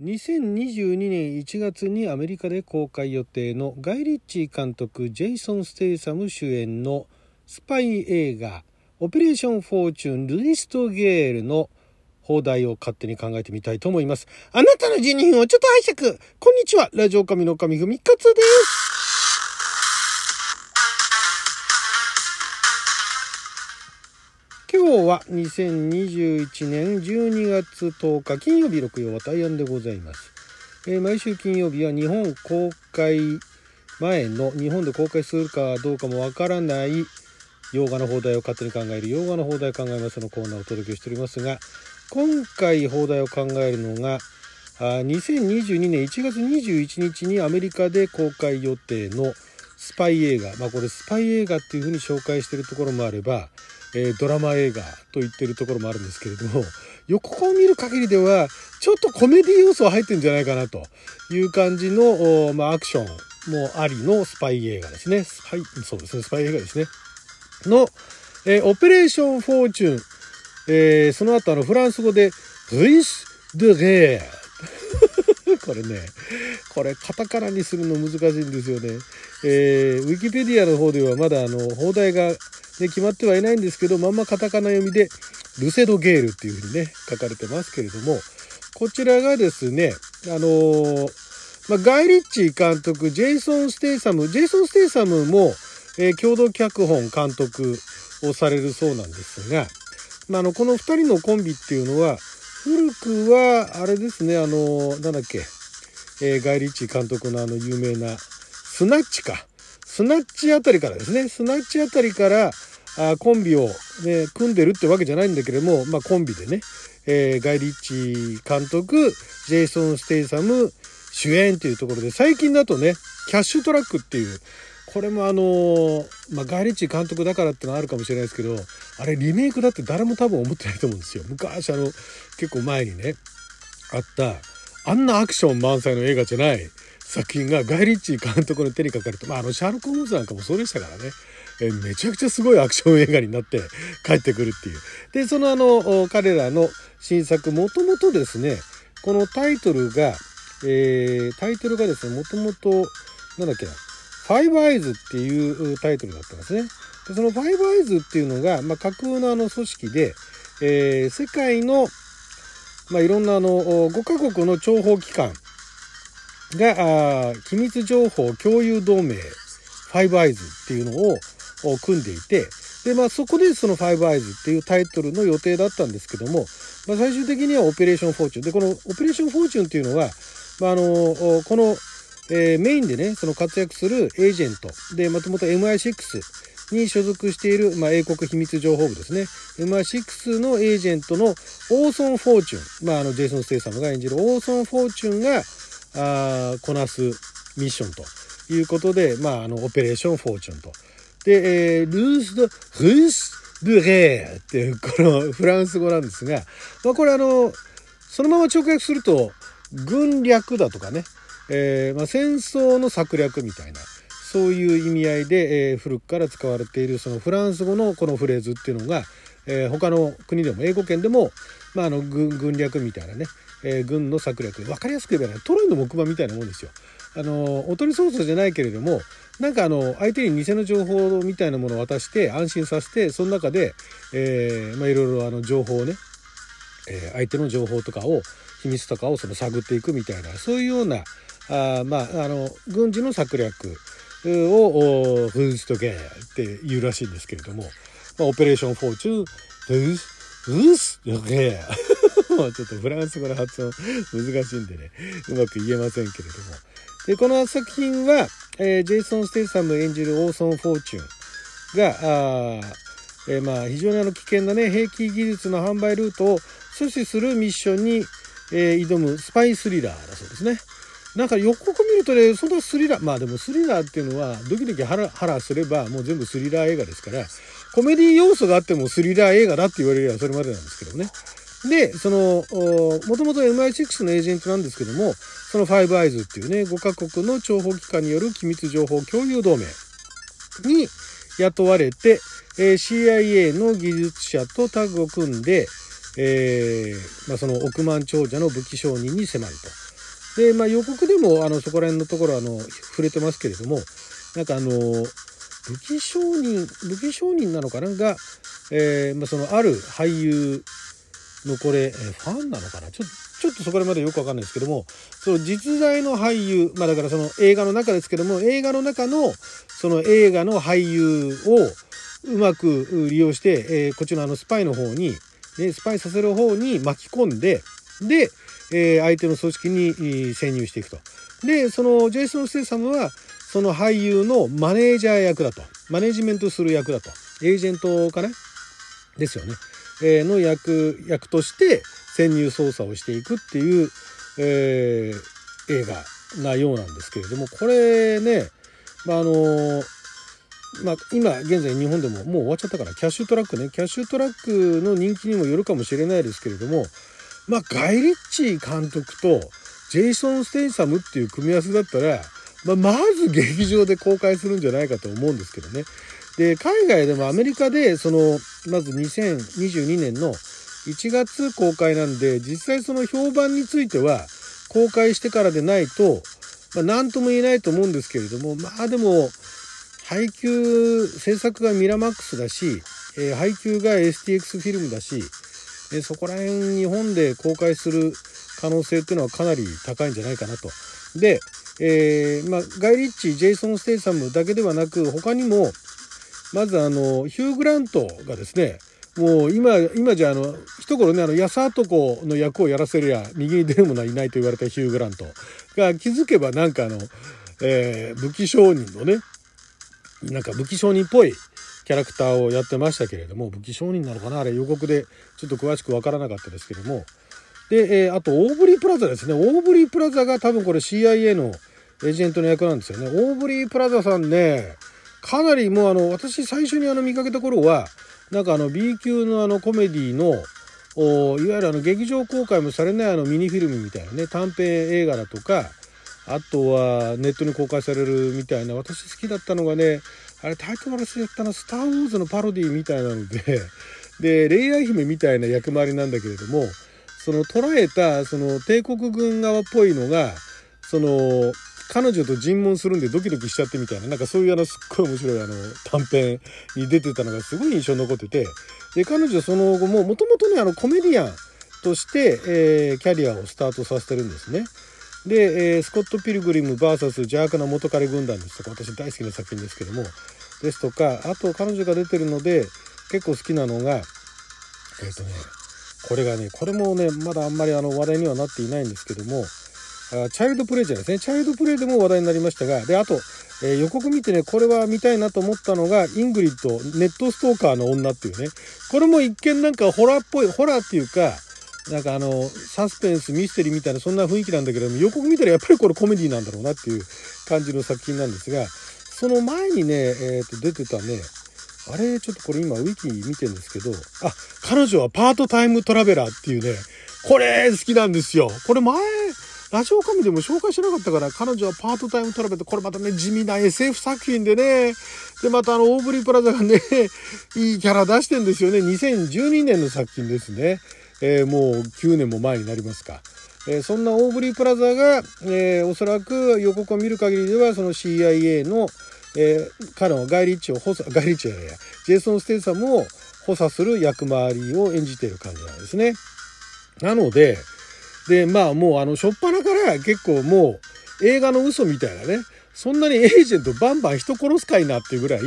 2022年1月にアメリカで公開予定のガイ・リッチー監督ジェイソン・ステイサム主演のスパイ映画「 Operation Fortune: Ruse de guerre」の邦題を勝手に考えてみたいと思います。あなたの時間をちょっと拝借。こんにちは。ラジオ神の神ふみかつです。今日は2021年12月10日金曜日6曜は大安でございます、えー、毎週金曜日は日本公開前の日本で公開するかどうかもわからない洋画の放題を勝手に考える洋画の放題考えますのコーナーをお届けしておりますが今回放題を考えるのがあ2022年1月21日にアメリカで公開予定のスパイ映画。まあこれスパイ映画っていうふうに紹介してるところもあればえー、ドラマ映画と言ってるところもあるんですけれども予告を見る限りではちょっとコメディ要素は入ってるんじゃないかなと。いう感じの、まあ、アクションもありのスパイ映画ですね。スパイそうですね。スパイ映画ですね。の、えー、オペレーションフォーチュン、えー、その後あのフランス語で ruse de guerre。これね、これカタカナにするの難しいんですよね。えー、ウィキペディアの方ではまだあの、邦題がで決まってはいないんですけどまんまカタカナ読みでルセドゲールっていうふうにね書かれてますけれどもこちらがですねあのー、まあ、ガイ・リッチ監督ジェイソン・ステイサムジェイソン・ステイサムも、えー、共同脚本監督をされるそうなんですが、まあ、あのこの2人のコンビっていうのは古くはあれですねあのー、なんだっけ、えー、ガイ・リッチ監督のあの有名なスナッチか。スナッチあたりからですね。スナッチあたりからあコンビを、ね、組んでるってわけじゃないんだけども、まあ、コンビでね、えー、ガイ・リッチ監督ジェイソン・ステイサム主演っていうところで最近だとねキャッシュトラックっていうこれもあのー、まあ、ガイ・リッチ監督だからってのはあるかもしれないですけどあれリメイクだって誰も多分思ってないと思うんですよ。昔あの結構前にねあったあんなアクション満載の映画じゃない。作品がガイ・リッチ監督の手にかかるとまああのシャーロック・ホームズなんかもそうでしたからねえめちゃくちゃすごいアクション映画になって 帰ってくるっていう。で、そのあの、彼らの新作、もともとですね、このタイトルが、えー、タイトルがですね、もともと、なんだっけな、ファイブアイズっていうタイトルだったんですね。でそのファイブアイズっていうのが、まあ、架空のあの組織で、えー、世界の、まあ、いろんなあの5カ国の諜報機関が機密情報共有同盟ファイブアイズっていうのを組んでいてで、まあ、そこでその「ファイブアイズっていうタイトルの予定だったんですけども、まあ、最終的には「オペレーション・フォーチュン」でこの「オペレーション・フォーチュン」っていうのは、まあ、あのこの、えー、メインでねその活躍するエージェント。でもともと MI6 に所属している、まあ、英国秘密情報部ですね。MI6 のエージェントのオーソン・フォーチュン、まあ、あのジェイソン・ステイサムが演じるオーソン・フォーチュンがあこなすミッションということで、まあ、あのオペレーション・フォーチュンと。で、えー、 ruse de ruse de guerre っていうこのフランス語なんですが、まあ、これあのそのまま直訳すると軍略だとかね、えー、まあ、戦争の策略みたいなそういう意味合いで、えー、古くから使われているそのフランス語のこのフレーズっていうのが、えー、他の国でも英語圏でも、まあ、あの軍略みたいなね、え軍の策略分かりやすく言えばねトロイの木馬みたいなもんですよ。あのおとり捜査じゃないけれどもなんかあの相手に偽の情報みたいなものを渡して安心させてその中で、え、まあ、いろいろあの情報をね、えー、相手の情報とかを秘密とかをその探っていくみたいなそういうようなあまああの軍事の策略をフーズとゲーっていうらしいんですけれども、まあ、オペレーションフォーチュン ruse de guerre ちょっとフランス語の発音難しいんでねうまく言えませんけれどもで、この作品は、えー、ジェイソン・ステイサム演じるオーソン・フォーチュンが、あえー、まあ、非常にあの危険なね、兵器技術の販売ルートを阻止するミッションに、えー、挑むスパイスリラーだそうですね。なんか予告見るとね、そのスリラー、まあでもスリラーっていうのは、ドキドキハラハラすればもう全部スリラー映画ですから、コメディ要素があってもスリラー映画だって言われればそれまでなんですけどね。で、その、もともと MI6 のエージェントなんですけども、そのファイブアイズっていうね、5カ国の諜報機関による機密情報共有同盟に雇われて、えー、CIA の技術者とタッグを組んで、えーまあ、その億万長者の武器商人に迫ると。で、まあ、予告でもあのそこら辺のところあの触れてますけれどもなんかあの武器商人武器商人なのかな？が、えーまあ、そのある俳優のこれ、え、ファンなのかな？ちょちょっとそこまでよくわかんないですけどもその実在の俳優まあだからその映画の中ですけども映画の中のその映画の俳優をうまく利用して、えー、こっちのあのスパイの方に、ね、スパイさせる方に巻き込んでで、えー、相手の組織に潜入していくと。でそのジェイソン・ステイサムはその俳優のマネージャー役だと。マネジメントする役だと。エージェントかな？ですよね、えー、の役役として潜入捜査をしていくっていう、えー、映画なようなんですけれどもこれね、まあ、あのまあ、今現在日本でももう終わっちゃったからキャッシュトラックねキャッシュトラックの人気にもよるかもしれないですけれどもまあガイ・リッチー監督とジェイソン・ステイサムっていう組み合わせだったら、まあ、まず劇場で公開するんじゃないかと思うんですけどね。で海外でもアメリカでそのまず2022年の1月公開なんで実際その評判については公開してからでないと、まあ、何とも言えないと思うんですけれどもまあでも配給制作がミラマックスだし、えー、配給が STX フィルムだし、えー、そこら辺日本で公開する可能性っていうのはかなり高いんじゃないかなと。で、えー、まあ、ガイ・リッチジェイソン・ステイサムだけではなく他にもまずあのヒュー・グラントがですねもう今今じゃあの一頃ねあの安男の役をやらせりゃ右に出る者はいないと言われたヒュー・グラントが気づけばなんかあの、えー、武器商人のねなんか武器商人っぽいキャラクターをやってましたけれども武器商人なのかな？あれ予告でちょっと詳しく分からなかったですけども。で、えー、あとオーブリープラザですね。オーブリープラザが多分これ CIA のエージェントの役なんですよね。オーブリープラザさんねかなりもうあの私最初にあの見かけた頃はなんかあの B 級のあのコメディのいわゆるあの劇場公開もされないあのミニフィルムみたいなね短編映画だとかあとはネットに公開されるみたいな私好きだったのがねあれタイトル忘れったな「スター・ウォーズ」のパロディみたいなので で恋愛姫みたいな役回りなんだけれどもその捉えたその帝国軍側っぽいのがその彼女と尋問するんでドキドキしちゃってみたいな。なんかそういうあのすっごい面白いあの短編に出てたのがすごい印象に残ってて。で彼女その後ももともとねあのコメディアンとして、えー、キャリアをスタートさせてるんですね。で、えー、スコット・ピルグリム VS 邪悪な元彼軍団ですとか私大好きな作品ですけども。ですとかあと彼女が出てるので結構好きなのがえっ、ー、とねこれがねこれもねまだあんまりあの話題にはなっていないんですけども。あチャイルドプレイじゃないですね。チャイルドプレイでも話題になりましたがであと、えー、予告見てねこれは見たいなと思ったのがイングリッドネットストーカーの女っていうね。これも一見なんかホラーっぽいホラーっていうかなんかあのサスペンスミステリーみたいなそんな雰囲気なんだけども予告見たらやっぱりこれコメディなんだろうなっていう感じの作品なんですがその前にね、えー、と出てたねあれちょっとこれ今ウィキ見てるんですけどあ彼女はパートタイムトラベラーっていうねこれ好きなんですよ。これ前ラジオ神でも紹介しなかったから、彼女はパートタイムトラベルこれまたね、地味な SF 作品でね、で、またあの、オーブリープラザがね、いいキャラ出してんですよね。2012年の作品ですね。えー、もう9年も前になりますか。えー、そんなオーブリープラザが、えー、おそらく予告を見る限りではその CIA の、えー、彼のガイ・リッチを補佐ガイ・リッチじゃないやジェイソン・ステイサムを補佐する役回りを演じている感じなんですね。なのででまあもうあの初っ端から結構もう映画の嘘みたいなねそんなにエージェントバンバン人殺すかいなっていうぐらい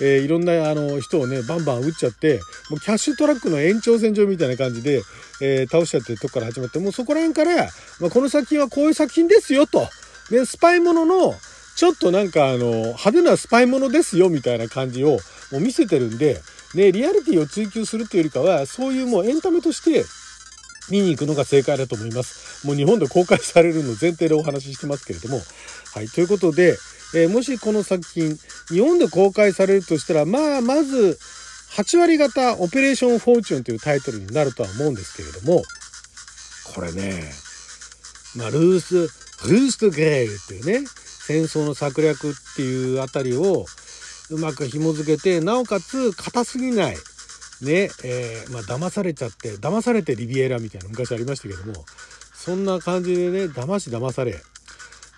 えー、いろんなあの人をねバンバン撃っちゃってもうキャッシュトラックの延長線上みたいな感じで、えー、倒しちゃってるとこから始まってもうそこら辺から、まあ、この作品はこういう作品ですよと。でスパイもののちょっとなんかあの派手なスパイものですよみたいな感じをもう見せてるんで、ね、リアリティを追求するっていうよりかはそういうもうエンタメとして見に行くのが正解だと思います。もう日本で公開されるの前提でお話ししてますけれども。はい。ということで、えー、もしこの作品、日本で公開されるとしたら、まあ、まず、8割方オペレーションフォーチュンというタイトルになるとは思うんですけれども、これね、まあ、ルース、ルースト・グレイルっていうね、戦争の策略っていうあたりをうまく紐づけて、なおかつ硬すぎない、ね、えー、まあ、騙されちゃって、騙されてリビエラみたいな昔ありましたけども、そんな感じでね騙し騙され。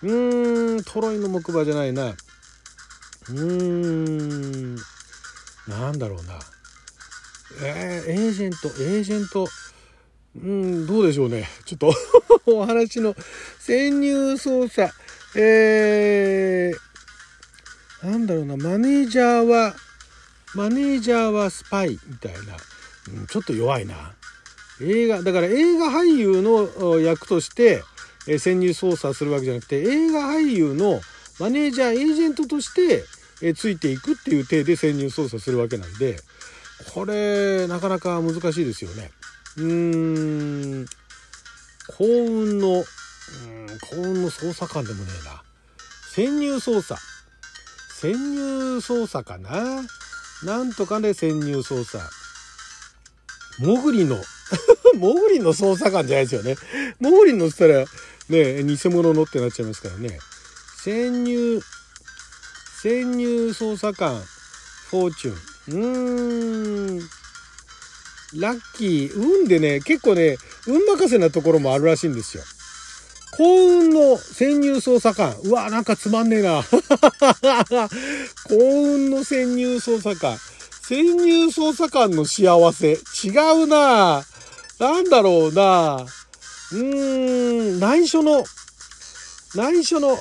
うーんトロイの木馬じゃないな。うーんなんだろうな。えー、エージェントエージェント。うんどうでしょうね。ちょっと お話の潜入捜査。えー、なんだろうな。マネージャーはマネージャーはスパイみたいな、うん、ちょっと弱いな。映画だから映画俳優の役として、え潜入捜査するわけじゃなくて映画俳優のマネージャーエージェントとして、えついていくっていう体で潜入捜査するわけなんでこれなかなか難しいですよね。うーん幸運のうん幸運の捜査官でもねえな。潜入捜査。潜入捜査かな。なんとかね潜入捜査モグリの モグリの捜査官じゃないですよね。モグリのったら、ね、偽物のってなっちゃいますからね。潜入、潜入捜査官、フォーチュン。うーん。ラッキー、運でね、結構ね、運任せなところもあるらしいんですよ。幸運の潜入捜査官。うわ、なんかつまんねえな。幸運の潜入捜査官。潜入捜査官の幸せ。違うななんだろうなうーん、内緒の、内緒の、ああ、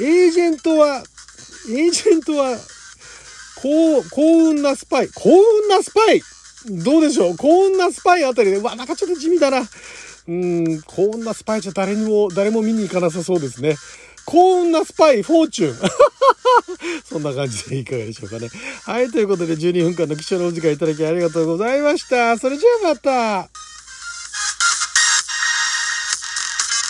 エージェントは、エージェントは、幸、幸運なスパイ。幸運なスパイどうでしょう幸運なスパイあたりで、うわ、なんかちょっと地味だな。うん、幸運なスパイじゃ誰にも、誰も見に行かなさそうですね。幸運なスパイ、フォーチュン。そんな感じでいかがでしょうかね。はい、ということで12分間の貴重なお時間いただきありがとうございました。それじゃあまた。